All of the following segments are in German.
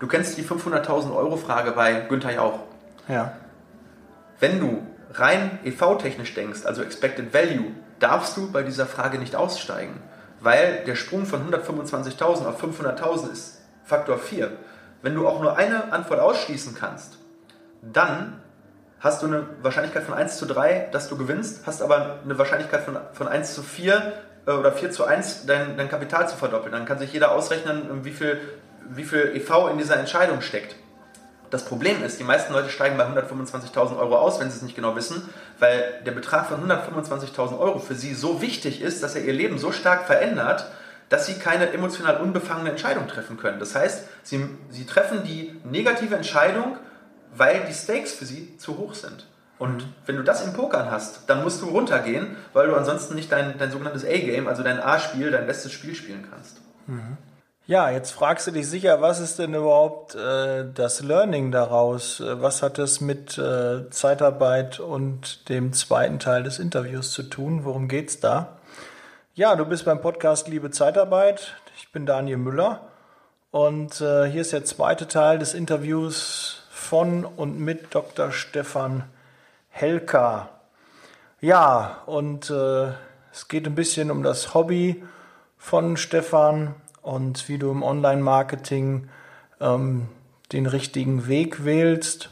Du kennst die 500.000 Euro Frage bei Günther Jauch. Ja. Wenn du rein EV-technisch denkst, also Expected Value, darfst du bei dieser Frage nicht aussteigen, weil der Sprung von 125.000 auf 500.000 ist Faktor 4. Wenn du auch nur eine Antwort ausschließen kannst, dann hast du eine Wahrscheinlichkeit von 1 zu 3, dass du gewinnst, hast aber eine Wahrscheinlichkeit von, von 1 zu 4 äh, oder 4 zu 1, dein, dein Kapital zu verdoppeln. Dann kann sich jeder ausrechnen, wie viel, wie viel EV in dieser Entscheidung steckt. Das Problem ist, die meisten Leute steigen bei 125.000 Euro aus, wenn sie es nicht genau wissen, weil der Betrag von 125.000 Euro für sie so wichtig ist, dass er ihr Leben so stark verändert, dass sie keine emotional unbefangene Entscheidung treffen können. Das heißt, sie, sie treffen die negative Entscheidung, weil die Stakes für sie zu hoch sind. Und mhm. wenn du das im Pokern hast, dann musst du runtergehen, weil du ansonsten nicht dein, dein sogenanntes A-Game, also dein A-Spiel, dein bestes Spiel spielen kannst. Mhm. Ja, jetzt fragst du dich sicher, was ist denn überhaupt äh, das Learning daraus? Was hat es mit äh, Zeitarbeit und dem zweiten Teil des Interviews zu tun? Worum geht's da? Ja, du bist beim Podcast Liebe Zeitarbeit. Ich bin Daniel Müller und äh, hier ist der zweite Teil des Interviews von und mit Dr. Stefan Helka. Ja, und äh, es geht ein bisschen um das Hobby von Stefan und wie du im Online-Marketing ähm, den richtigen Weg wählst.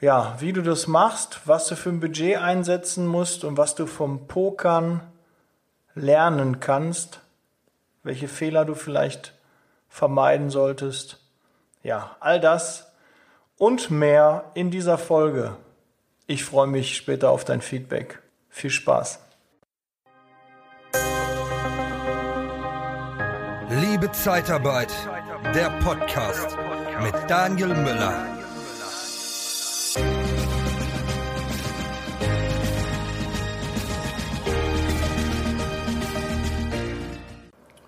Ja, wie du das machst, was du für ein Budget einsetzen musst und was du vom Pokern lernen kannst, welche Fehler du vielleicht vermeiden solltest. Ja, all das und mehr in dieser Folge. Ich freue mich später auf dein Feedback. Viel Spaß. Liebe Zeitarbeit, der Podcast mit Daniel Müller.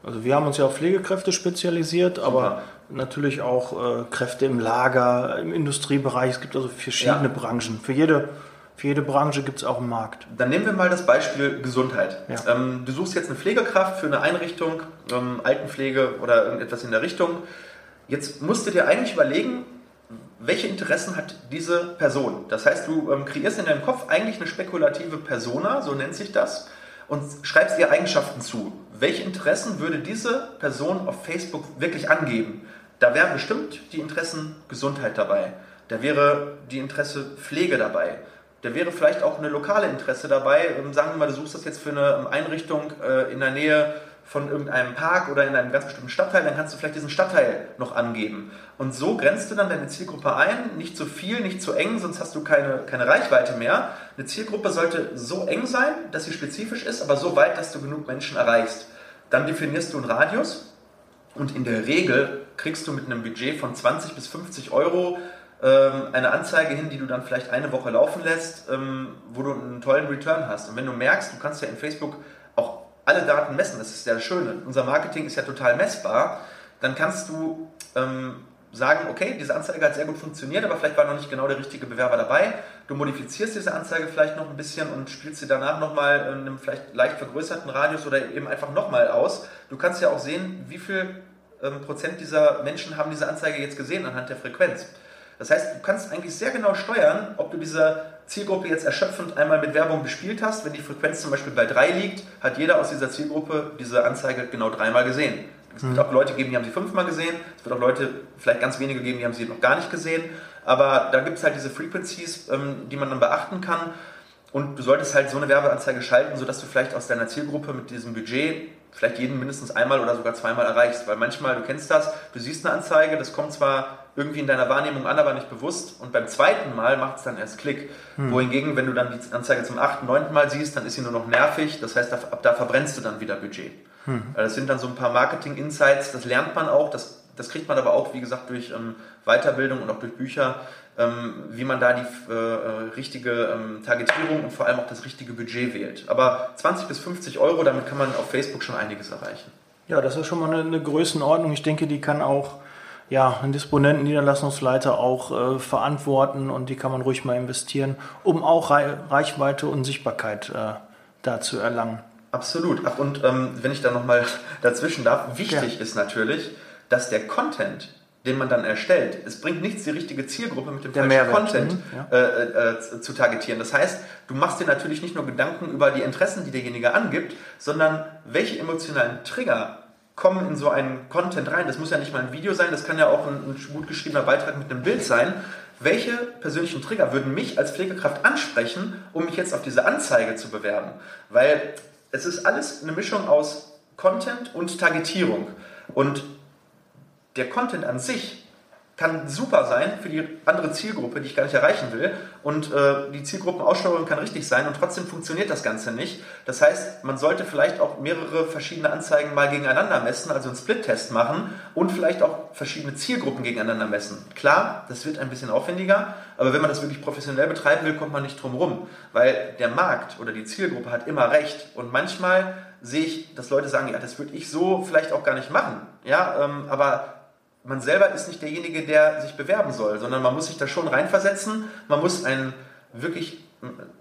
Also wir haben uns ja auf Pflegekräfte spezialisiert, aber natürlich auch äh, Kräfte im Lager, im Industriebereich. Es gibt also verschiedene ja. Branchen. Für jede, für jede Branche gibt es auch einen Markt. Dann nehmen wir mal das Beispiel Gesundheit. Ja. Ähm, du suchst jetzt eine Pflegekraft für eine Einrichtung, ähm, Altenpflege oder irgendetwas in der Richtung. Jetzt musst du dir eigentlich überlegen, welche Interessen hat diese Person? Das heißt, du ähm, kreierst in deinem Kopf eigentlich eine spekulative Persona, so nennt sich das, und schreibst ihr Eigenschaften zu. Welche Interessen würde diese Person auf Facebook wirklich angeben? Da wären bestimmt die Interessen Gesundheit dabei. Da wäre die Interesse Pflege dabei. Da wäre vielleicht auch eine lokale Interesse dabei. Ähm, sagen wir mal, du suchst das jetzt für eine Einrichtung äh, in der Nähe von irgendeinem Park oder in einem ganz bestimmten Stadtteil, dann kannst du vielleicht diesen Stadtteil noch angeben. Und so grenzt du dann deine Zielgruppe ein, nicht zu viel, nicht zu eng, sonst hast du keine, keine Reichweite mehr. Eine Zielgruppe sollte so eng sein, dass sie spezifisch ist, aber so weit, dass du genug Menschen erreichst. Dann definierst du einen Radius und in der Regel kriegst du mit einem Budget von 20 bis 50 Euro eine Anzeige hin, die du dann vielleicht eine Woche laufen lässt, ähm, wo du einen tollen Return hast. Und wenn du merkst, du kannst ja in Facebook auch alle Daten messen, das ist ja das Schöne. Unser Marketing ist ja total messbar, dann kannst du ähm, sagen, okay, diese Anzeige hat sehr gut funktioniert, aber vielleicht war noch nicht genau der richtige Bewerber dabei. Du modifizierst diese Anzeige vielleicht noch ein bisschen und spielst sie danach nochmal in einem vielleicht leicht vergrößerten Radius oder eben einfach nochmal aus. Du kannst ja auch sehen, wie viel ähm, Prozent dieser Menschen haben diese Anzeige jetzt gesehen anhand der Frequenz. Das heißt, du kannst eigentlich sehr genau steuern, ob du diese Zielgruppe jetzt erschöpfend einmal mit Werbung bespielt hast. Wenn die Frequenz zum Beispiel bei 3 liegt, hat jeder aus dieser Zielgruppe diese Anzeige genau dreimal gesehen. Es wird mhm. auch Leute geben, die haben sie fünfmal gesehen. Es wird auch Leute, vielleicht ganz wenige geben, die haben sie noch gar nicht gesehen. Aber da gibt es halt diese Frequencies, ähm, die man dann beachten kann. Und du solltest halt so eine Werbeanzeige schalten, sodass du vielleicht aus deiner Zielgruppe mit diesem Budget vielleicht jeden mindestens einmal oder sogar zweimal erreichst. Weil manchmal, du kennst das, du siehst eine Anzeige, das kommt zwar irgendwie in deiner Wahrnehmung an, aber nicht bewusst. Und beim zweiten Mal macht es dann erst Klick. Hm. Wohingegen, wenn du dann die Anzeige zum achten, neunten Mal siehst, dann ist sie nur noch nervig. Das heißt, ab da verbrennst du dann wieder Budget. Hm. Das sind dann so ein paar Marketing-Insights, das lernt man auch, das, das kriegt man aber auch, wie gesagt, durch ähm, Weiterbildung und auch durch Bücher, ähm, wie man da die äh, äh, richtige ähm, Targetierung und vor allem auch das richtige Budget wählt. Aber 20 bis 50 Euro, damit kann man auf Facebook schon einiges erreichen. Ja, das ist schon mal eine, eine Größenordnung. Ich denke, die kann auch ja, ein Disponenten, Niederlassungsleiter auch äh, verantworten und die kann man ruhig mal investieren, um auch Reichweite und Sichtbarkeit äh, da zu erlangen. Absolut. Ach, und ähm, wenn ich da nochmal dazwischen darf, wichtig ja. ist natürlich, dass der Content den man dann erstellt. Es bringt nichts, die richtige Zielgruppe mit dem Der falschen Mehrwert. Content mhm, ja. äh, äh, zu targetieren. Das heißt, du machst dir natürlich nicht nur Gedanken über die Interessen, die derjenige angibt, sondern welche emotionalen Trigger kommen in so einen Content rein. Das muss ja nicht mal ein Video sein, das kann ja auch ein, ein gut geschriebener Beitrag mit einem Bild sein. Welche persönlichen Trigger würden mich als Pflegekraft ansprechen, um mich jetzt auf diese Anzeige zu bewerben? Weil es ist alles eine Mischung aus Content und Targetierung. Und der Content an sich kann super sein für die andere Zielgruppe, die ich gar nicht erreichen will. Und äh, die Zielgruppenaussteuerung kann richtig sein und trotzdem funktioniert das Ganze nicht. Das heißt, man sollte vielleicht auch mehrere verschiedene Anzeigen mal gegeneinander messen, also einen Split-Test machen und vielleicht auch verschiedene Zielgruppen gegeneinander messen. Klar, das wird ein bisschen aufwendiger, aber wenn man das wirklich professionell betreiben will, kommt man nicht drum rum, weil der Markt oder die Zielgruppe hat immer recht. Und manchmal sehe ich, dass Leute sagen, ja, das würde ich so vielleicht auch gar nicht machen. Ja, ähm, aber man selber ist nicht derjenige, der sich bewerben soll, sondern man muss sich da schon reinversetzen. Man muss ein wirklich,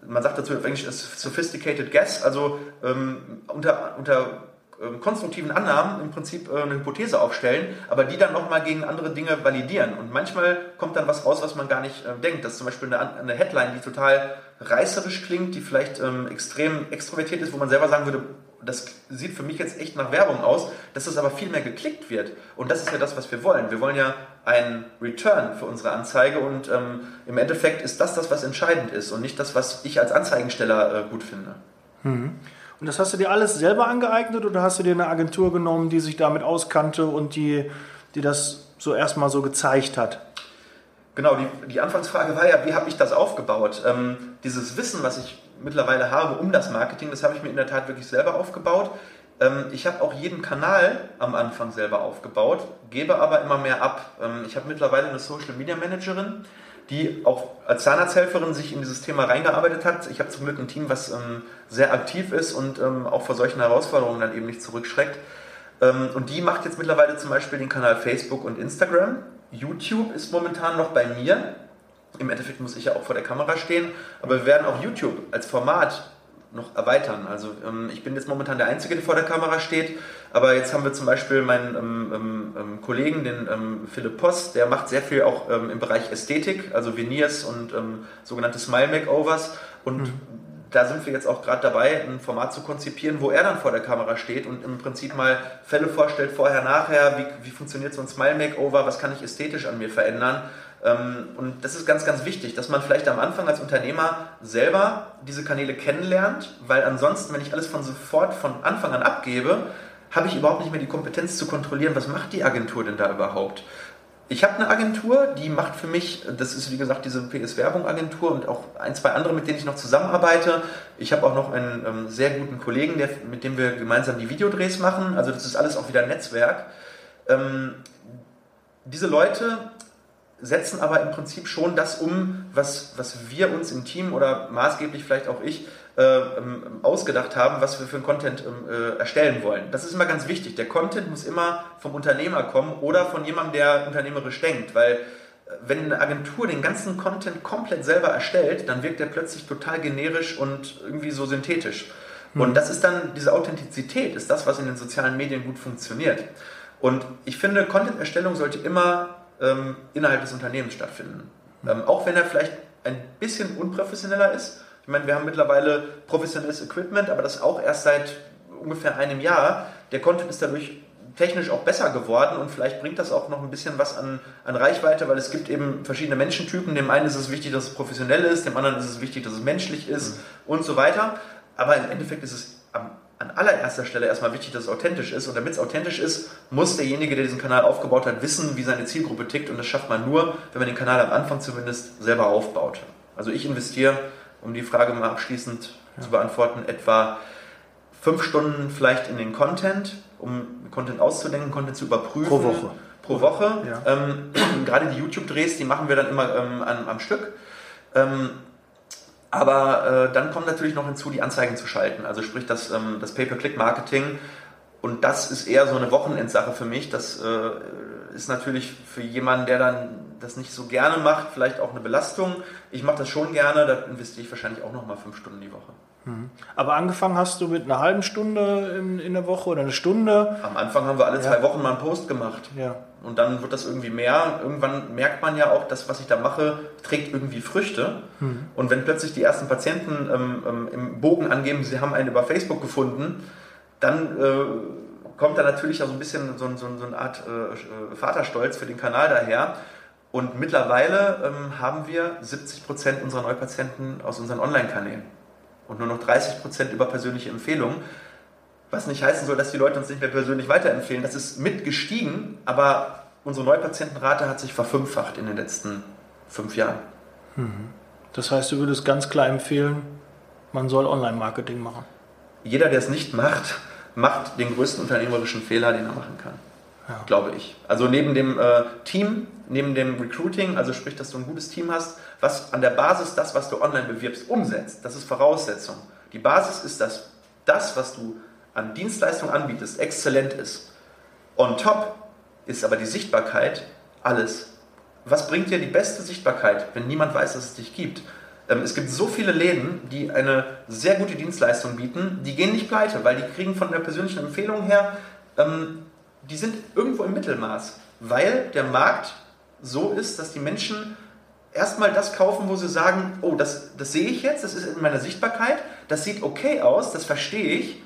man sagt dazu auf Englisch sophisticated guess, also ähm, unter, unter ähm, konstruktiven Annahmen im Prinzip äh, eine Hypothese aufstellen, aber die dann nochmal gegen andere Dinge validieren. Und manchmal kommt dann was raus, was man gar nicht äh, denkt. Das ist zum Beispiel eine, eine, Headline, die total reißerisch klingt, die vielleicht ähm, extrem extrovertiert ist, wo man selber sagen würde, das sieht für mich jetzt echt nach Werbung aus, dass es aber viel mehr geklickt wird. Und das ist ja das, was wir wollen. Wir wollen ja einen Return für unsere Anzeige und ähm, im Endeffekt ist das das, was entscheidend ist und nicht das, was ich als Anzeigensteller äh, gut finde. Mhm. Und das hast du dir alles selber angeeignet oder hast du dir eine Agentur genommen, die sich damit auskannte und die, die das so erstmal so gezeigt hat? Genau, die, die Anfangsfrage war ja, wie habe ich das aufgebaut? Ähm, dieses Wissen, was ich mittlerweile habe um das Marketing, das habe ich mir in der Tat wirklich selber aufgebaut. Ähm, ich habe auch jeden Kanal am Anfang selber aufgebaut, gebe aber immer mehr ab. Ähm, ich habe mittlerweile eine Social Media Managerin, die auch als Zahnarzthelferin sich in dieses Thema reingearbeitet hat. Ich habe zum Glück ein Team, was ähm, sehr aktiv ist und auch vor solchen Herausforderungen dann eben nicht zurückschreckt. und die macht jetzt mittlerweile zum Beispiel den Kanal Facebook und Instagram. YouTube ist momentan noch bei mir. Im Endeffekt muss ich ja auch vor der Kamera stehen, aber wir werden auch YouTube als Format noch erweitern. Also ähm, ich bin jetzt momentan der Einzige, der vor der Kamera steht, aber jetzt haben wir zum Beispiel meinen ähm, ähm, ähm Kollegen, den ähm, Philipp Post, der macht sehr viel auch ähm, im Bereich Ästhetik, also Veneers und sogenannte Smile Makeovers und mhm. Da sind wir jetzt auch gerade dabei, ein Format zu konzipieren, wo er dann vor der Kamera steht und im Prinzip mal Fälle vorstellt, vorher, nachher, wie, wie funktioniert so ein Smile Makeover, was kann ich ästhetisch an mir verändern ähm, und das ist ganz, ganz wichtig, dass man vielleicht am Anfang als Unternehmer selber diese Kanäle kennenlernt, weil ansonsten, wenn ich alles von sofort von Anfang an abgebe, habe ich überhaupt nicht mehr die Kompetenz zu kontrollieren, was macht die Agentur denn da überhaupt. Ich habe eine Agentur, die macht für mich, das ist wie gesagt diese PS-Werbung-Agentur und auch ein, zwei andere, mit denen ich noch zusammenarbeite. Ich habe auch noch einen ähm, sehr guten Kollegen, der, mit dem wir gemeinsam die Videodrehs machen. Also das ist alles auch wieder Netzwerk. Ähm, diese Leute setzen aber im Prinzip schon das um, was, was wir uns im Team oder maßgeblich vielleicht auch ich ähm, ausgedacht haben, was wir für einen Content ähm, äh, erstellen wollen. Das ist immer ganz wichtig. Der Content muss immer vom Unternehmer kommen oder von jemandem, der unternehmerisch denkt, weil äh, wenn eine Agentur den ganzen Content komplett selber erstellt, dann wirkt der plötzlich total generisch und irgendwie so synthetisch. Mhm. Und das ist dann, diese Authentizität ist das, was in den sozialen Medien gut funktioniert. Und ich finde, Content-Erstellung sollte immer ähm, innerhalb des Unternehmens stattfinden. Ähm, auch wenn er vielleicht ein bisschen unprofessioneller ist. Ich meine, wir haben mittlerweile professionelles Equipment, aber das auch erst seit ungefähr einem Jahr. Der Content ist dadurch technisch auch besser geworden und vielleicht bringt das auch noch ein bisschen was an, an Reichweite, weil es gibt eben verschiedene Menschentypen. Dem einen ist es wichtig, dass es professionell ist, dem anderen ist es wichtig, dass es menschlich ist mhm. und so weiter. Aber im Endeffekt ist es am an allererster Stelle erstmal wichtig, dass es authentisch ist. Und damit es authentisch ist, muss derjenige, der diesen Kanal aufgebaut hat, wissen, wie seine Zielgruppe tickt. Und das schafft man nur, wenn man den Kanal am Anfang zumindest selber aufbaut. Also ich investiere, um die Frage mal abschließend ja. zu beantworten, etwa fünf Stunden vielleicht in den Content, um Content auszudenken, Content zu überprüfen. Pro Woche. Pro Woche. Ja. Ähm, gerade die YouTube-Drehs, die machen wir dann immer ähm, am, am Stück. Ähm, aber äh, dann kommt natürlich noch hinzu, die Anzeigen zu schalten, also sprich das, ähm, das Pay-per-Click-Marketing. Und das ist eher so eine Wochenendsache für mich. Das äh, ist natürlich für jemanden, der dann das nicht so gerne macht, vielleicht auch eine Belastung. Ich mache das schon gerne, da investiere ich wahrscheinlich auch nochmal fünf Stunden die Woche. Mhm. Aber angefangen hast du mit einer halben Stunde in, in der Woche oder eine Stunde? Am Anfang haben wir alle ja. zwei Wochen mal einen Post gemacht. Ja. Und dann wird das irgendwie mehr. Irgendwann merkt man ja auch, dass was ich da mache, trägt irgendwie Früchte. Mhm. Und wenn plötzlich die ersten Patienten ähm, ähm, im Bogen angeben, sie haben einen über Facebook gefunden, dann äh, kommt da natürlich auch so ein bisschen so, so, so eine Art äh, Vaterstolz für den Kanal daher. Und mittlerweile ähm, haben wir 70 Prozent unserer Neupatienten aus unseren Online-Kanälen und nur noch 30 Prozent über persönliche Empfehlungen. Was nicht heißen soll, dass die Leute uns nicht mehr persönlich weiterempfehlen. Das ist mitgestiegen, aber unsere Neupatientenrate hat sich verfünffacht in den letzten fünf Jahren. Mhm. Das heißt, du würdest ganz klar empfehlen, man soll Online-Marketing machen. Jeder, der es nicht macht, macht den größten unternehmerischen Fehler, den er machen kann. Ja. Glaube ich. Also neben dem äh, Team, neben dem Recruiting, also sprich, dass du ein gutes Team hast, was an der Basis das, was du online bewirbst, umsetzt. Das ist Voraussetzung. Die Basis ist, dass das, was du an Dienstleistungen anbietest, exzellent ist. On top ist aber die Sichtbarkeit alles. Was bringt dir die beste Sichtbarkeit, wenn niemand weiß, dass es dich gibt? Ähm, es gibt so viele Läden, die eine sehr gute Dienstleistung bieten, die gehen nicht pleite, weil die kriegen von der persönlichen Empfehlung her, ähm, die sind irgendwo im Mittelmaß, weil der Markt so ist, dass die Menschen erstmal das kaufen, wo sie sagen, oh, das, das sehe ich jetzt, das ist in meiner Sichtbarkeit, das sieht okay aus, das verstehe ich,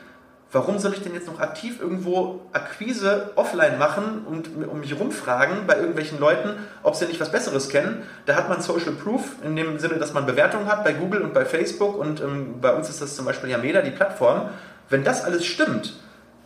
warum soll ich denn jetzt noch aktiv irgendwo Akquise offline machen und um mich rumfragen bei irgendwelchen Leuten, ob sie nicht was Besseres kennen? Da hat man Social Proof in dem Sinne, dass man Bewertungen hat bei Google und bei Facebook und ähm, bei uns ist das zum Beispiel Yameda, die Plattform. Wenn das alles stimmt,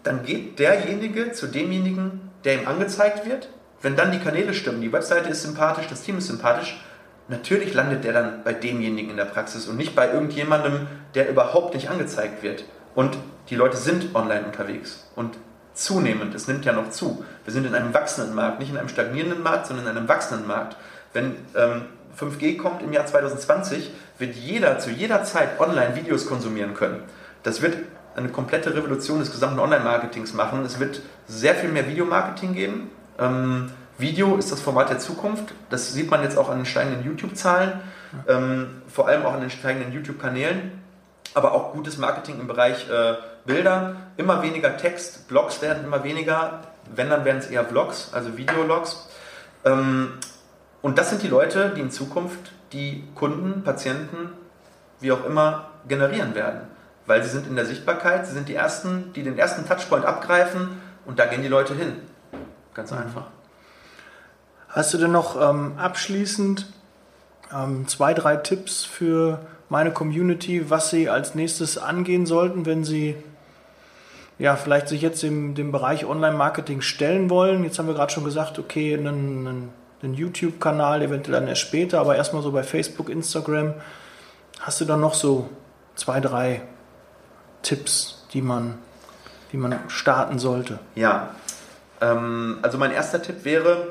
dann geht derjenige zu demjenigen, der ihm angezeigt wird. Wenn dann die Kanäle stimmen, die Webseite ist sympathisch, das Team ist sympathisch, natürlich landet der dann bei demjenigen in der Praxis und nicht bei irgendjemandem, der überhaupt nicht angezeigt wird. Und die Leute sind online unterwegs und zunehmend, es nimmt ja noch zu. Wir sind in einem wachsenden Markt, nicht in einem stagnierenden Markt, sondern in einem wachsenden Markt. Wenn ähm, 5G kommt im Jahr 2020, wird jeder zu jeder Zeit online Videos konsumieren können. Das wird eine komplette Revolution des gesamten Online-Marketings machen. Es wird sehr viel mehr Videomarketing geben. Ähm, Video ist das Format der Zukunft. Das sieht man jetzt auch an den steigenden YouTube-Zahlen, ähm, vor allem auch an den steigenden YouTube-Kanälen aber auch gutes Marketing im Bereich äh, Bilder. Immer weniger Text, Blogs werden immer weniger. Wenn, dann werden es eher Vlogs, also Videologs. Ähm, und das sind die Leute, die in Zukunft die Kunden, Patienten, wie auch immer, generieren werden. Weil sie sind in der Sichtbarkeit, sie sind die Ersten, die den ersten Touchpoint abgreifen und da gehen die Leute hin. Ganz mhm. einfach. Hast du denn noch ähm, abschließend ähm, zwei, drei Tipps für meine Community, was sie als nächstes angehen sollten, wenn sie ja, vielleicht sich jetzt im dem Bereich Online-Marketing stellen wollen. Jetzt haben wir gerade schon gesagt, okay, einen, einen, einen YouTube-Kanal, eventuell dann erst später, aber erstmal so bei Facebook, Instagram. Hast du da noch so zwei, drei Tipps, die man, die man starten sollte? Ja, ähm, also mein erster Tipp wäre,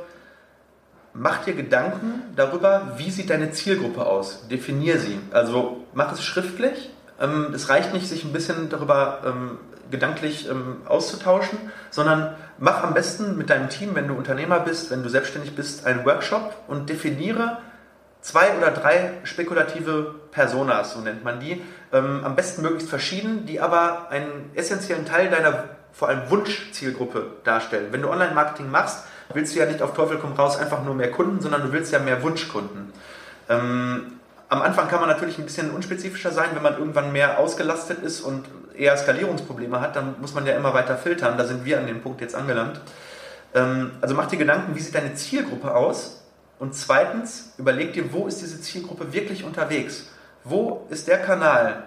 mach dir Gedanken darüber, wie sieht deine Zielgruppe aus. Definier sie. Also mach es schriftlich. Ähm, es reicht nicht, sich ein bisschen darüber ähm, gedanklich ähm, auszutauschen, sondern mach am besten mit deinem Team, wenn du Unternehmer bist, wenn du selbstständig bist, einen Workshop und definiere zwei oder drei spekulative Personas, so nennt man die, am besten möglichst verschieden, die aber einen essentiellen Teil deiner vor allem Wunschzielgruppe darstellen. Wenn du Online-Marketing machst, willst du ja nicht auf Teufel komm raus einfach nur mehr Kunden, sondern du willst ja mehr Wunschkunden. Ähm, am Anfang kann man natürlich ein bisschen unspezifischer sein, wenn man irgendwann mehr ausgelastet ist und eher Skalierungsprobleme hat, dann muss man ja immer weiter filtern. Da sind wir an dem Punkt jetzt angelangt. Ähm, also mach dir Gedanken, wie sieht deine Zielgruppe aus? Und zweitens, überleg dir, wo ist diese Zielgruppe wirklich unterwegs? Wo ist der Kanal,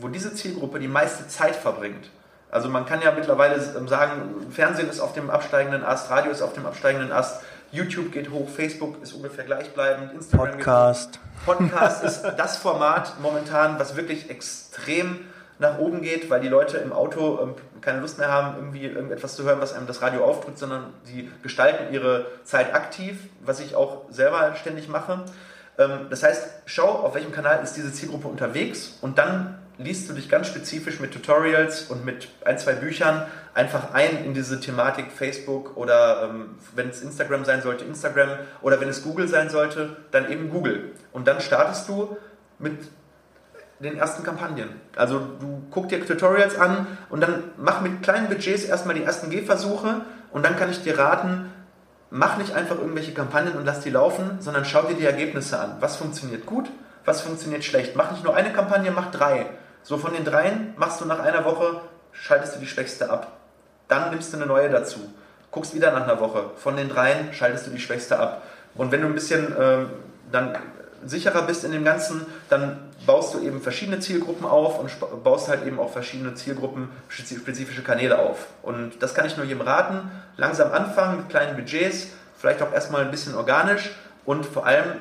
wo diese Zielgruppe die meiste Zeit verbringt? Also man kann ja mittlerweile sagen, Fernsehen ist auf dem absteigenden Ast, Radio ist auf dem absteigenden Ast, YouTube geht hoch, Facebook ist ungefähr gleichbleibend, Instagram Podcast. Podcast ist das Format momentan, was wirklich extrem nach oben geht, weil die Leute im Auto ähm, keine Lust mehr haben, irgendwie irgendetwas zu hören, was einem das Radio aufdrückt, sondern sie gestalten ihre Zeit aktiv, was ich auch selber ständig mache. Ähm, das heißt, schau, auf welchem Kanal ist diese Zielgruppe unterwegs und dann liest du dich ganz spezifisch mit Tutorials und mit ein, zwei Büchern einfach ein in diese Thematik Facebook oder ähm, wenn es Instagram sein sollte, Instagram oder wenn es Google sein sollte, dann eben Google. Und dann startest du mit den ersten Kampagnen. Also du guck dir Tutorials an und dann mach mit kleinen Budgets erstmal die ersten Gehversuche und dann kann ich dir raten, mach nicht einfach irgendwelche Kampagnen und lass die laufen, sondern schau dir die Ergebnisse an. Was funktioniert gut, was funktioniert schlecht. Mach nicht nur eine Kampagne, mach drei. So von den dreien machst du nach einer Woche, schaltest du die schwächste ab. Dann nimmst du eine neue dazu. Guckst wieder nach einer Woche. Von den dreien schaltest du die schwächste ab. Und wenn du ein bisschen äh, dann sicherer bist in dem Ganzen, dann baust du eben verschiedene Zielgruppen auf und baust halt eben auch verschiedene Zielgruppen, spezifische Kanäle auf. Und das kann ich nur jedem raten. Langsam anfangen mit kleinen Budgets, vielleicht auch erstmal ein bisschen organisch und vor allem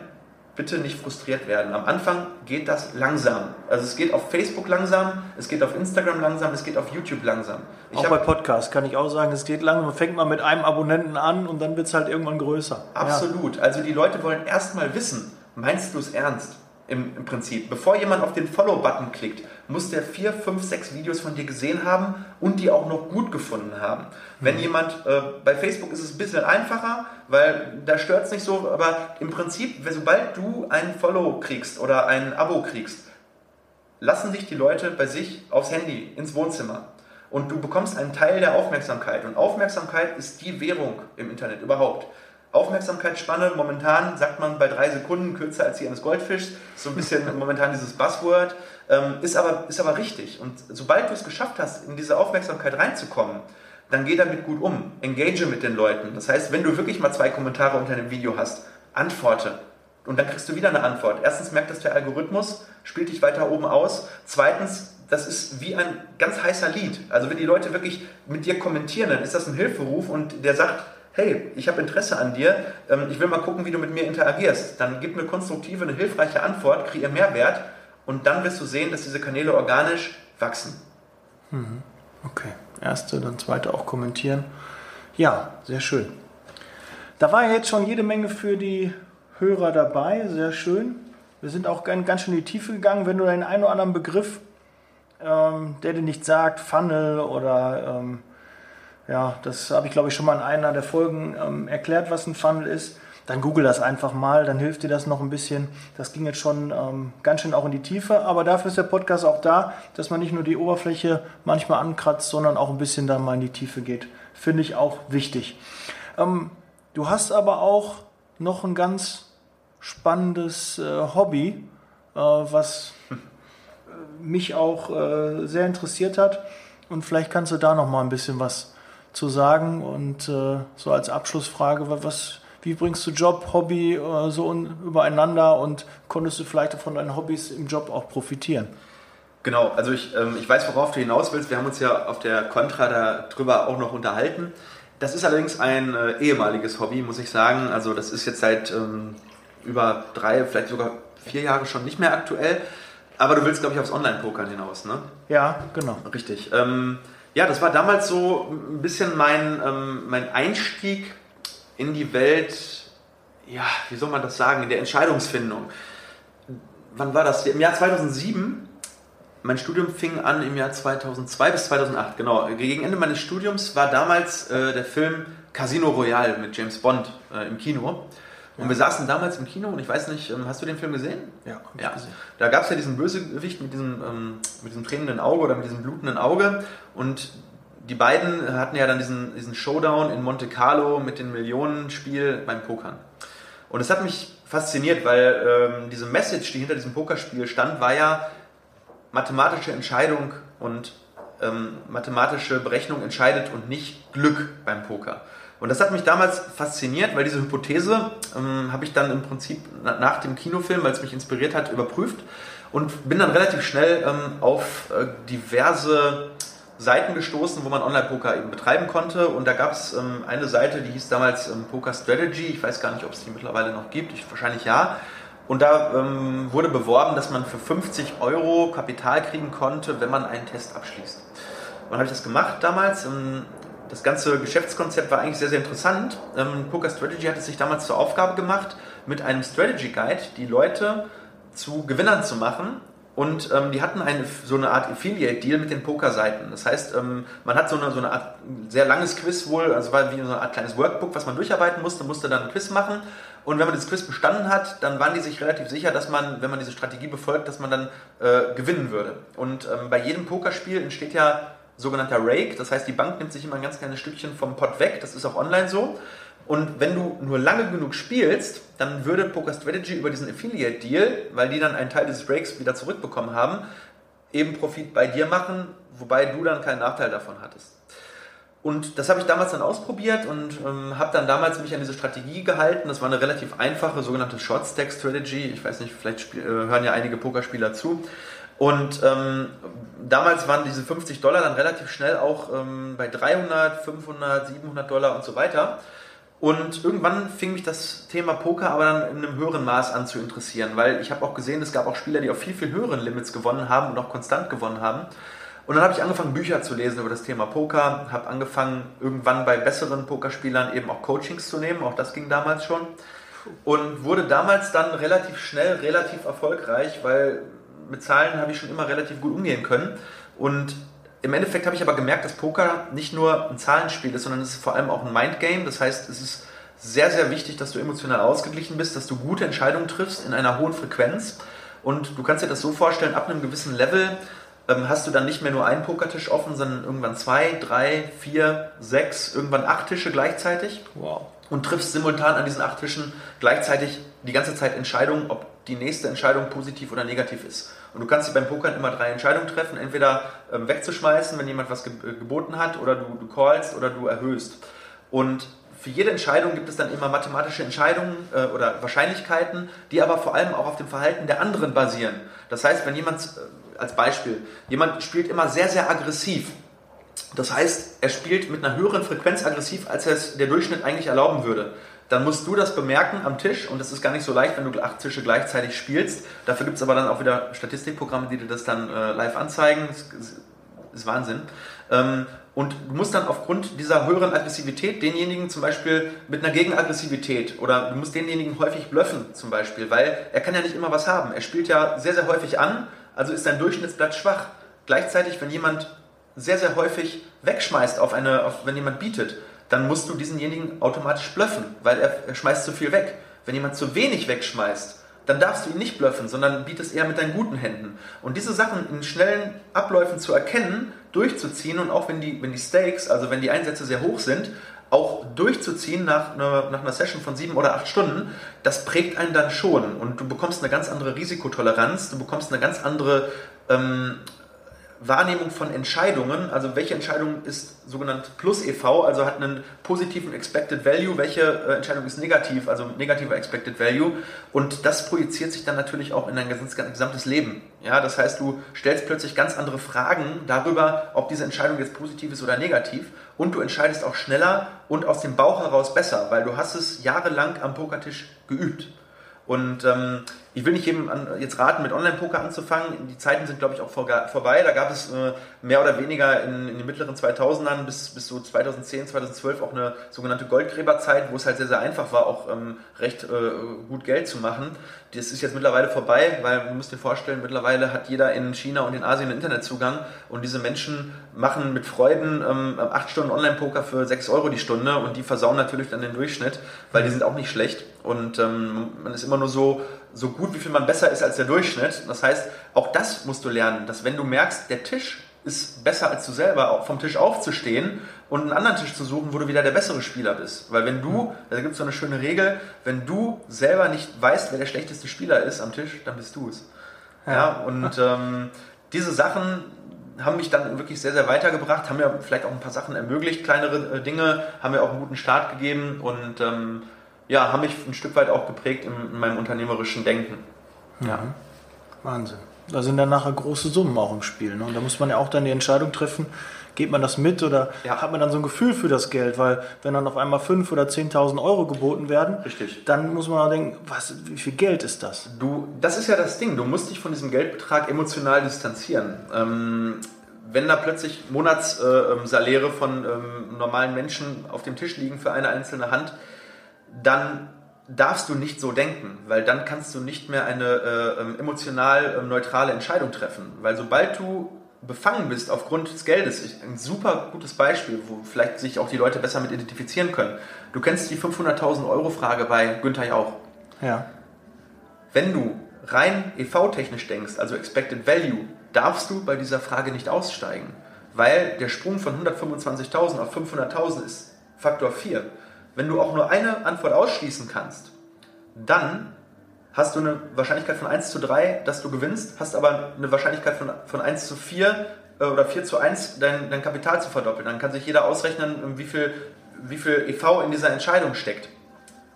bitte nicht frustriert werden. Am Anfang geht das langsam. Also es geht auf Facebook langsam, es geht auf Instagram langsam, es geht auf YouTube langsam. Ich auch bei Podcasts kann ich auch sagen, es geht langsam. Man fängt mal mit einem Abonnenten an und dann wird es halt irgendwann größer. Absolut. Ja. Also die Leute wollen erstmal wissen, meinst du es ernst? Im, Im, Prinzip. Bevor jemand auf den Follow-Button klickt, muss der vier, fünf, sechs Videos von dir gesehen haben und die auch noch gut gefunden haben. Mhm. Wenn jemand, äh, bei Facebook ist es ein bisschen einfacher, weil da stört es nicht so, aber im Prinzip, sobald du ein Follow kriegst oder ein Abo kriegst, lassen sich die Leute bei sich aufs Handy, ins Wohnzimmer. Und du bekommst einen Teil der Aufmerksamkeit. Und Aufmerksamkeit ist die Währung im Internet überhaupt. Aufmerksamkeitsspanne momentan sagt man bei drei Sekunden kürzer als die eines Goldfischs. So ein bisschen momentan dieses Buzzword. Ähm, ist, aber, ist aber richtig. Und sobald du es geschafft hast, in diese Aufmerksamkeit reinzukommen, dann geh damit gut um. Engage mit den Leuten. Das heißt, wenn du wirklich mal zwei Kommentare unter einem Video hast, antworte. Und dann kriegst du wieder eine Antwort. Erstens merkt das der Algorithmus, spielt dich weiter oben aus. Zweitens, das ist wie ein ganz heißer Lied. Also wenn die Leute wirklich mit dir kommentieren, dann ist das ein Hilferuf und der sagt, hey, ich habe Interesse an dir, ähm, ich will mal gucken, wie du mit mir interagierst. Dann gib eine konstruktive, eine hilfreiche Antwort, kreier Mehrwert und dann wirst du sehen, dass diese Kanäle organisch wachsen. Mhm. Okay, erste, dann zweite auch kommentieren. Ja, sehr schön. Da war ja jetzt schon jede Menge für die Hörer dabei, sehr schön. Wir sind auch ganz schön in die Tiefe gegangen. Wenn du den einen oder anderen Begriff, ähm, der dir nicht sagt, Funnel oder ähm, ja, das habe ich glaube ich schon mal in einer der Folgen ähm, erklärt, was ein Funnel ist. Dann google das einfach mal, dann hilft dir das noch ein bisschen. Das ging jetzt schon ähm, ganz schön auch in die Tiefe, aber dafür ist der Podcast auch da, dass man nicht nur die Oberfläche manchmal ankratzt, sondern auch ein bisschen da mal in die Tiefe geht. Finde ich auch wichtig. Ähm, du hast aber auch noch ein ganz spannendes äh, Hobby, äh, was mich auch äh, sehr interessiert hat. Und vielleicht kannst du da noch mal ein bisschen was zu sagen. Und äh, so als Abschlussfrage, was, wie bringst du Job, Hobby äh, so übereinander und konntest du vielleicht von deinen Hobbys im Job auch profitieren? Genau, also ich, ähm, ich weiß, worauf du hinaus willst. Wir haben uns ja auf der Contra darüber auch noch unterhalten. Das ist allerdings ein äh, ehemaliges Hobby, muss ich sagen. Also das ist jetzt seit ähm, über drei, vielleicht sogar vier Jahre schon nicht mehr aktuell. Aber du willst, glaube ich, aufs Online-Pokern hinaus, ne? Ja, genau. Richtig. Ähm, ja, das war damals so ein bisschen mein, ähm, mein Einstieg in die Welt, ja, wie soll man das sagen, in der Entscheidungsfindung. Wann war das? Im Jahr 2007. Mein Studium fing an im Jahr 2002 bis 2008, genau. Gegen Ende meines Studiums war damals äh, der Film Casino Royale mit James Bond äh, im Kino. Und ja. wir saßen damals im Kino und ich weiß nicht, ähm, hast du den Film gesehen? Ja, ja. Gesehen. Da gab es ja diesen Bösewicht mit diesem, ähm, mit diesem tränenden Auge oder mit diesem blutenden Auge und die beiden hatten ja dann diesen, diesen Showdown in Monte Carlo mit dem Millionenspiel beim Pokern. Und es hat mich fasziniert, weil ähm, diese Message, die hinter diesem Pokerspiel stand, war ja mathematische Entscheidung und ähm, mathematische Berechnung entscheidet und nicht Glück beim Poker. Und das hat mich damals fasziniert, weil diese Hypothese ähm, habe ich dann im Prinzip nach dem Kinofilm, weil es mich inspiriert hat, überprüft und bin dann relativ schnell ähm, auf äh, diverse Seiten gestoßen, wo man Online-Poker eben betreiben konnte. Und da gab es ähm, eine Seite, die hieß damals ähm, Poker Strategy. Ich weiß gar nicht, ob es die mittlerweile noch gibt. Ich, wahrscheinlich ja. Und da ähm, wurde beworben, dass man für 50 Euro Kapital kriegen konnte, wenn man einen Test abschließt. Dann habe ich das gemacht damals. Ähm, das ganze Geschäftskonzept war eigentlich sehr, sehr interessant. Ähm, Poker Strategy hat es sich damals zur Aufgabe gemacht, mit einem Strategy Guide die Leute zu Gewinnern zu machen. Und ähm, die hatten eine, so eine Art Affiliate-Deal mit den Pokerseiten. Das heißt, ähm, man hat so eine, so eine Art sehr langes Quiz wohl, also war wie so eine Art kleines Workbook, was man durcharbeiten musste, musste dann ein Quiz machen Und wenn man dieses Quiz bestanden hat, dann waren die sich relativ sicher, dass man, wenn man diese Strategie befolgt, dass man dann äh, gewinnen würde. Und ähm, bei jedem Pokerspiel entsteht ja sogenannter Rake. Das heißt, die Bank nimmt sich immer ein ganz kleines Stückchen vom Pot weg. Das ist auch online so. Und wenn du nur lange genug spielst, dann würde Poker Strategy über diesen Affiliate Deal, weil die dann einen Teil dieses Breaks wieder zurückbekommen haben, eben Profit bei dir machen, wobei du dann keinen Nachteil davon hattest. Und das habe ich damals dann ausprobiert und ähm, habe dann damals mich an diese Strategie gehalten. Das war eine relativ einfache sogenannte Short Stack Strategy. Ich weiß nicht, vielleicht äh, hören ja einige Pokerspieler zu. Und ähm, damals waren diese 50 Dollar dann relativ schnell auch ähm, bei 300, 500, 700 Dollar und so weiter. Und irgendwann fing mich das Thema Poker aber dann in einem höheren Maß an zu interessieren, weil ich habe auch gesehen, es gab auch Spieler, die auf viel, viel höheren Limits gewonnen haben und auch konstant gewonnen haben. Und dann habe ich angefangen, Bücher zu lesen über das Thema Poker, habe angefangen, irgendwann bei besseren Pokerspielern eben auch Coachings zu nehmen, auch das ging damals schon. Und wurde damals dann relativ schnell, relativ erfolgreich, weil mit Zahlen habe ich schon immer relativ gut umgehen können. Und im Endeffekt habe ich aber gemerkt, dass Poker nicht nur ein Zahlenspiel ist, sondern es ist vor allem auch ein Mindgame. Das heißt, es ist sehr, sehr wichtig, dass du emotional ausgeglichen bist, dass du gute Entscheidungen triffst in einer hohen Frequenz. Und du kannst dir das so vorstellen, ab einem gewissen Level ähm, hast du dann nicht mehr nur einen Pokertisch offen, sondern irgendwann zwei, drei, vier, sechs, irgendwann acht Tische gleichzeitig. Wow. Und triffst simultan an diesen acht Tischen gleichzeitig die ganze Zeit Entscheidungen, ob die nächste Entscheidung positiv oder negativ ist. Und du kannst dir beim Pokern immer drei Entscheidungen treffen, entweder ähm, wegzuschmeißen, wenn jemand was ge äh, geboten hat, oder du, du callst oder du erhöhst. Und für jede Entscheidung gibt es dann immer mathematische Entscheidungen äh, oder Wahrscheinlichkeiten, die aber vor allem auch auf dem Verhalten der anderen basieren. Das heißt, wenn jemand, äh, als Beispiel, jemand spielt immer sehr, sehr aggressiv, das heißt, er spielt mit einer höheren Frequenz aggressiv, als es der Durchschnitt eigentlich erlauben würde dann musst du das bemerken am Tisch und das ist gar nicht so leicht, wenn du acht Tische gleichzeitig spielst. Dafür gibt es aber dann auch wieder Statistikprogramme, die dir das dann äh, live anzeigen. Das ist, ist Wahnsinn. Ähm, und du musst dann aufgrund dieser höheren Aggressivität denjenigen zum Beispiel mit einer Gegenaggressivität oder du musst denjenigen häufig blöffen zum Beispiel, weil er kann ja nicht immer was haben. Er spielt ja sehr, sehr häufig an, also ist dein Durchschnittsblatt schwach. Gleichzeitig, wenn jemand sehr, sehr häufig wegschmeißt, auf eine, auf, wenn jemand bietet, dann musst du diesenjenigen automatisch blöffen, weil er, er schmeißt zu viel weg. Wenn jemand zu wenig wegschmeißt, dann darfst du ihn nicht blöffen, sondern bietest eher mit deinen guten Händen. Und diese Sachen in schnellen Abläufen zu erkennen, durchzuziehen und auch wenn die, wenn die Stakes, also wenn die Einsätze sehr hoch sind, auch durchzuziehen nach einer, nach einer Session von sieben oder acht Stunden, das prägt einen dann schon. Und du bekommst eine ganz andere Risikotoleranz, du bekommst eine ganz andere ähm, Wahrnehmung von Entscheidungen, also welche Entscheidung ist sogenannt plus EV, also hat einen positiven Expected Value, welche äh, Entscheidung ist negativ, also negativer Expected Value und das projiziert sich dann natürlich auch in dein gesamtes Leben. Ja, das heißt, du stellst plötzlich ganz andere Fragen darüber, ob diese Entscheidung jetzt positiv ist oder negativ und du entscheidest auch schneller und aus dem Bauch heraus besser, weil du hast es jahrelang am Pokertisch geübt. Und ähm, ich will nicht jedem jetzt raten, mit Online-Poker anzufangen. Die Zeiten sind, glaube ich, auch vor, vorbei. Da gab es äh, mehr oder weniger in, in, den mittleren 2000ern bis, bis so 2010, 2012 auch eine sogenannte Goldgräberzeit, wo es halt sehr, sehr einfach war, auch ähm, recht äh, gut Geld zu machen. Das ist jetzt mittlerweile vorbei, weil du musst dir vorstellen, mittlerweile hat jeder in China und in Asien einen Internetzugang. Und diese Menschen machen mit Freuden ähm, 8 Stunden Online-Poker für 6 Euro die Stunde. Und die versauen natürlich dann den Durchschnitt, weil die sind auch nicht schlecht. Und ähm, man ist immer nur so so gut, wie viel man besser ist als der Durchschnitt. Das heißt, auch das musst du lernen, dass wenn du merkst, der Tisch ist besser als du selber, vom Tisch aufzustehen und einen anderen Tisch zu suchen, wo du wieder der bessere Spieler bist. Weil wenn du, da gibt es so eine schöne Regel, wenn du selber nicht weißt, wer der schlechteste Spieler ist am Tisch, dann bist du es. Ja, ja und ähm, diese Sachen haben mich dann wirklich sehr, sehr weitergebracht, haben mir vielleicht auch ein paar Sachen ermöglicht, kleinere äh, Dinge, haben mir auch einen guten Start gegeben und ähm, ja, haben mich ein Stück weit auch geprägt in, in meinem unternehmerischen Denken. Ja. Wahnsinn. Da sind dann nachher große Summen auch im Spiel. Ne? Und da muss man ja auch dann die Entscheidung treffen, geht man das mit oder ja. hat man dann so ein Gefühl für das Geld? Weil wenn dann auf einmal 5.000 oder 10.000 Euro geboten werden, Richtig. dann muss man auch denken, was, wie viel Geld ist das? Du, das ist ja das Ding, du musst dich von diesem Geldbetrag emotional distanzieren. Ähm, wenn da plötzlich Monatssaläre äh, von ähm, normalen Menschen auf dem Tisch liegen für eine einzelne Hand, dann darfst du nicht so denken, weil dann kannst du nicht mehr eine äh, ähm, emotional äh, neutrale Entscheidung treffen. Weil sobald du befangen bist aufgrund des Geldes, ein super gutes Beispiel, wo vielleicht sich auch die Leute besser mit identifizieren können. Du kennst die 500.000 Euro Frage bei Günther Jauch. Ja. Wenn du rein EV-technisch denkst, also Expected Value, darfst du bei dieser Frage nicht aussteigen, weil der Sprung von 125.000 auf 500.000 ist Faktor 4. Wenn du auch nur eine Antwort ausschließen kannst, dann hast du eine Wahrscheinlichkeit von 1 zu 3, dass du gewinnst, hast aber eine Wahrscheinlichkeit von, von 1 zu 4 äh, oder 4 zu 1, dein, dein Kapital zu verdoppeln. Dann kann sich jeder ausrechnen, wie viel, wie viel EV in dieser Entscheidung steckt.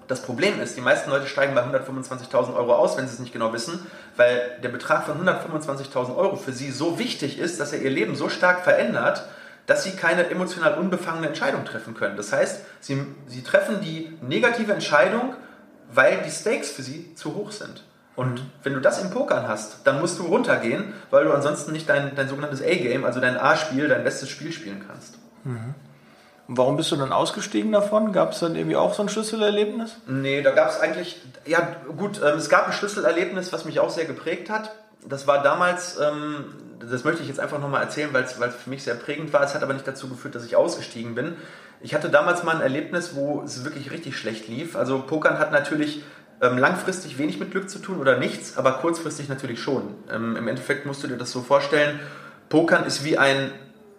Das Problem ist, die meisten Leute steigen bei 125.000 Euro aus, wenn sie es nicht genau wissen, weil der Betrag von 125.000 Euro für sie so wichtig ist, dass er ihr Leben so stark verändert, dass sie keine emotional unbefangene Entscheidung treffen können. Das heißt, sie, sie treffen die negative Entscheidung weil die Stakes für sie zu hoch sind. Und mhm. wenn du das im Pokern hast, dann musst du runtergehen, weil du ansonsten nicht dein, dein sogenanntes A-Game, also dein A-Spiel, dein bestes Spiel spielen kannst. Mhm. Und warum bist du dann ausgestiegen davon? Gab es dann irgendwie auch so ein Schlüsselerlebnis? Nee, da gab es eigentlich, ja gut, ähm, es gab ein Schlüsselerlebnis, was mich auch sehr geprägt hat. Das war damals, ähm, das möchte ich jetzt einfach nochmal erzählen, weil es für mich sehr prägend war. Es hat aber nicht dazu geführt, dass ich ausgestiegen bin. Ich hatte damals mal ein Erlebnis, wo es wirklich richtig schlecht lief. Also Pokern hat natürlich ähm, langfristig wenig mit Glück zu tun oder nichts, aber kurzfristig natürlich schon. Ähm, Im Endeffekt musst du dir das so vorstellen, Pokern ist wie ein,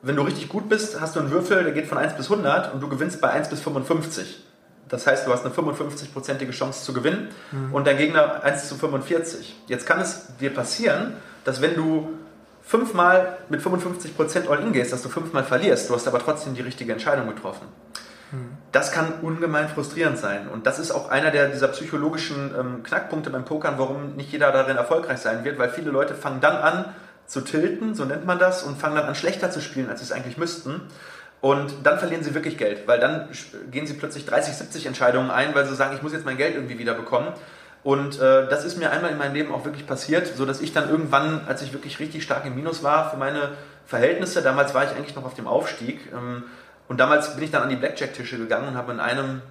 wenn du richtig gut bist, hast du einen Würfel, der geht von 1 bis 100 und du gewinnst bei 1 bis 55. Das heißt, du hast eine 55-prozentige Chance zu gewinnen mhm. und dein Gegner 1 zu 45. Jetzt kann es dir passieren, dass wenn du fünfmal mit 55% All-In gehst, dass du fünfmal verlierst, du hast aber trotzdem die richtige Entscheidung getroffen. Hm. Das kann ungemein frustrierend sein. Und das ist auch einer der, dieser psychologischen ähm, Knackpunkte beim Pokern, warum nicht jeder darin erfolgreich sein wird, weil viele Leute fangen dann an zu tilten, so nennt man das, und fangen dann an schlechter zu spielen, als sie es eigentlich müssten. Und dann verlieren sie wirklich Geld, weil dann gehen sie plötzlich 30, 70 Entscheidungen ein, weil sie sagen, ich muss jetzt mein Geld irgendwie wieder bekommen. Und äh, das ist mir einmal in meinem Leben auch wirklich passiert, so dass ich dann irgendwann, als ich wirklich richtig stark im Minus war für meine Verhältnisse, damals war ich eigentlich noch auf dem Aufstieg ähm, und damals bin ich dann an die Blackjack-Tische gegangen und habe in einem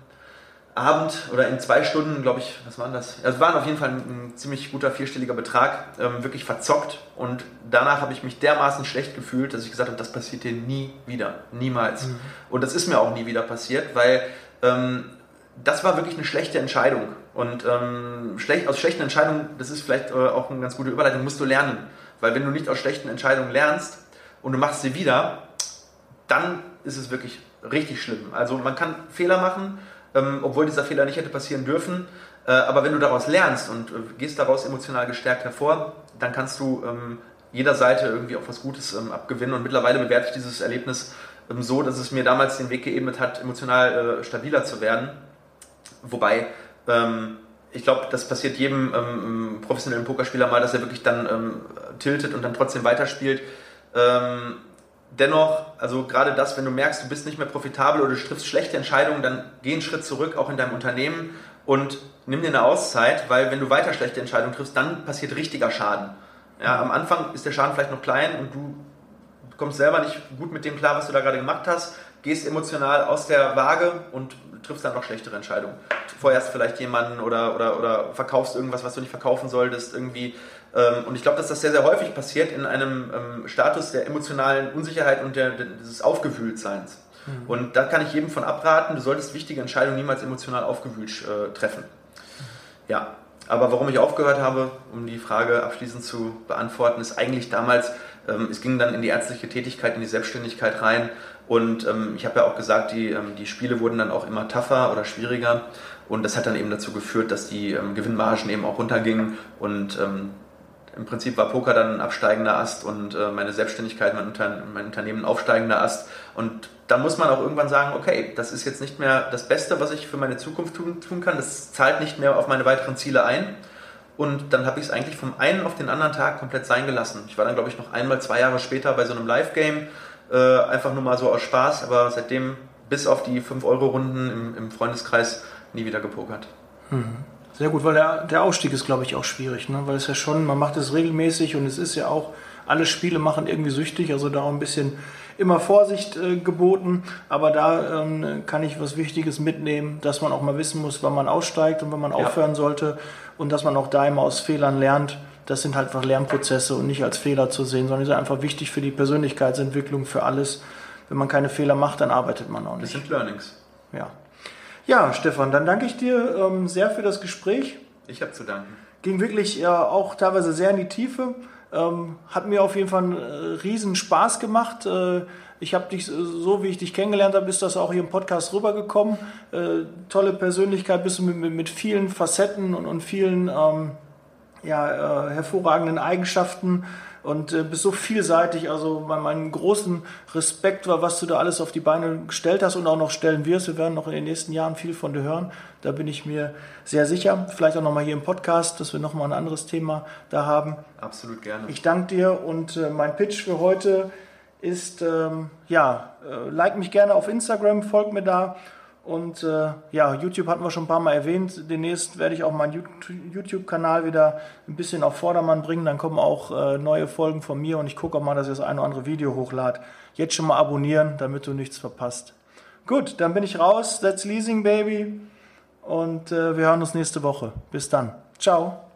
Abend oder in zwei Stunden, glaube ich, was waren das? Also es war auf jeden Fall ein, ein ziemlich guter vierstelliger Betrag, ähm, wirklich verzockt und danach habe ich mich dermaßen schlecht gefühlt, dass ich gesagt habe, das passiert dir nie wieder, niemals. Mhm. Und das ist mir auch nie wieder passiert, weil ähm, das war wirklich eine schlechte Entscheidung. Und ähm, schlecht, aus schlechten Entscheidungen, das ist vielleicht äh, auch eine ganz gute Überleitung, musst du lernen. Weil wenn du nicht aus schlechten Entscheidungen lernst und du machst sie wieder, dann ist es wirklich richtig schlimm. Also man kann Fehler machen, ähm, obwohl dieser Fehler nicht hätte passieren dürfen. Äh, aber wenn du daraus lernst und äh, gehst daraus emotional gestärkt hervor, dann kannst du ähm, jeder Seite irgendwie auch was Gutes ähm, abgewinnen. Und mittlerweile bewerte ich dieses Erlebnis ähm, so, dass es mir damals den Weg geebnet hat, emotional äh, stabiler zu werden Wobei, ähm, ich glaube, das passiert jedem ähm, professionellen Pokerspieler mal, dass er wirklich dann ähm, tiltet und dann trotzdem weiterspielt. Ähm, dennoch, also gerade das, wenn du merkst, du bist nicht mehr profitabel oder du triffst schlechte Entscheidungen, dann geh einen Schritt zurück, auch in deinem Unternehmen und nimm dir eine Auszeit, weil wenn du weiter schlechte Entscheidungen triffst, dann passiert richtiger Schaden. Ja, am Anfang ist der Schaden vielleicht noch klein und du kommst selber nicht gut mit dem klar, was du da gerade gemacht hast, gehst emotional aus der Waage und triffst dann noch schlechtere Entscheidungen. Feuerst vielleicht jemanden oder, oder, oder verkaufst irgendwas, was du nicht verkaufen solltest, irgendwie. Ähm, und ich glaube, dass das sehr, sehr häufig passiert in einem ähm, Status der emotionalen Unsicherheit und der, des Aufgewühltseins. Mhm. Und da kann ich jedem von abraten, du solltest wichtige Entscheidungen niemals emotional aufgewühlt äh, treffen. Ja, aber warum ich aufgehört habe, um die Frage abschließend zu beantworten, ist eigentlich damals, ähm, es ging dann in die ärztliche Tätigkeit, in die Selbstständigkeit rein und ähm, ich habe ja auch gesagt, die, ähm, die Spiele wurden dann auch immer tougher oder schwieriger. Und das hat dann eben dazu geführt, dass die ähm, Gewinnmargen eben auch runtergingen. Und ähm, im Prinzip war Poker dann ein absteigender Ast und äh, meine Selbstständigkeit, mein, Unter mein Unternehmen ein aufsteigender Ast. Und da muss man auch irgendwann sagen, okay, das ist jetzt nicht mehr das Beste, was ich für meine Zukunft tun, tun kann. Das zahlt nicht mehr auf meine weiteren Ziele ein. Und dann habe ich es eigentlich vom einen auf den anderen Tag komplett sein gelassen. Ich war dann, glaube ich, noch einmal zwei Jahre später bei so einem Live-Game äh, einfach nur mal so aus Spaß, aber seitdem bis auf die 5-Euro-Runden im, im, Freundeskreis nie wieder gepokert. Mhm. Sehr gut, weil der, der Ausstieg ist, glaube ich, auch schwierig, ne? weil es ja schon, man macht es regelmäßig und es ist ja auch, alle Spiele machen irgendwie süchtig, also da auch ein bisschen immer Vorsicht äh, geboten, aber da ähm, kann ich was Wichtiges mitnehmen, dass man auch mal wissen muss, wann man aussteigt und wann man ja. aufhören sollte und dass man auch da immer aus Fehlern lernt das sind halt einfach Lernprozesse und nicht als Fehler zu sehen, sondern die sind einfach wichtig für die Persönlichkeitsentwicklung, für alles. Wenn man keine Fehler macht, dann arbeitet man auch nicht. Das sind Learnings. Ja. Ja, Stefan, dann danke ich dir ähm, sehr für das Gespräch. Ich habe zu danken. Ging wirklich ja, äh, auch teilweise sehr in die Tiefe. Ähm, hat mir auf jeden Fall einen äh, riesen Spaß gemacht. Äh, ich habe dich, so wie ich dich kennengelernt habe, bist das auch hier im Podcast rübergekommen. Äh, tolle Persönlichkeit, bist du mit, mit, mit vielen Facetten und, und vielen ähm, ja, äh, hervorragenden Eigenschaften und äh, bist so vielseitig. Also mein, mein großen Respekt war, was du da alles auf die Beine gestellt hast und auch noch stellen wirst. Wir werden noch in den nächsten Jahren viel von dir hören. Da bin ich mir sehr sicher. Vielleicht auch nochmal hier im Podcast, dass wir nochmal ein anderes Thema da haben. Absolut gerne. Ich danke dir und äh, mein Pitch für heute ist, ähm, ja, äh, like mich gerne auf Instagram, folgt mir da und äh, ja, YouTube hatten wir schon ein paar Mal erwähnt. Demnächst werde ich auch meinen YouTube-Kanal wieder ein bisschen auf Vordermann bringen. Dann kommen auch äh, neue Folgen von mir und ich gucke auch mal, dass ich das eine oder andere Video hochlade. Jetzt schon mal abonnieren, damit du nichts verpasst. Gut, dann bin ich raus. That's Leasing Baby. Und äh, wir hören uns nächste Woche. Bis dann. Ciao.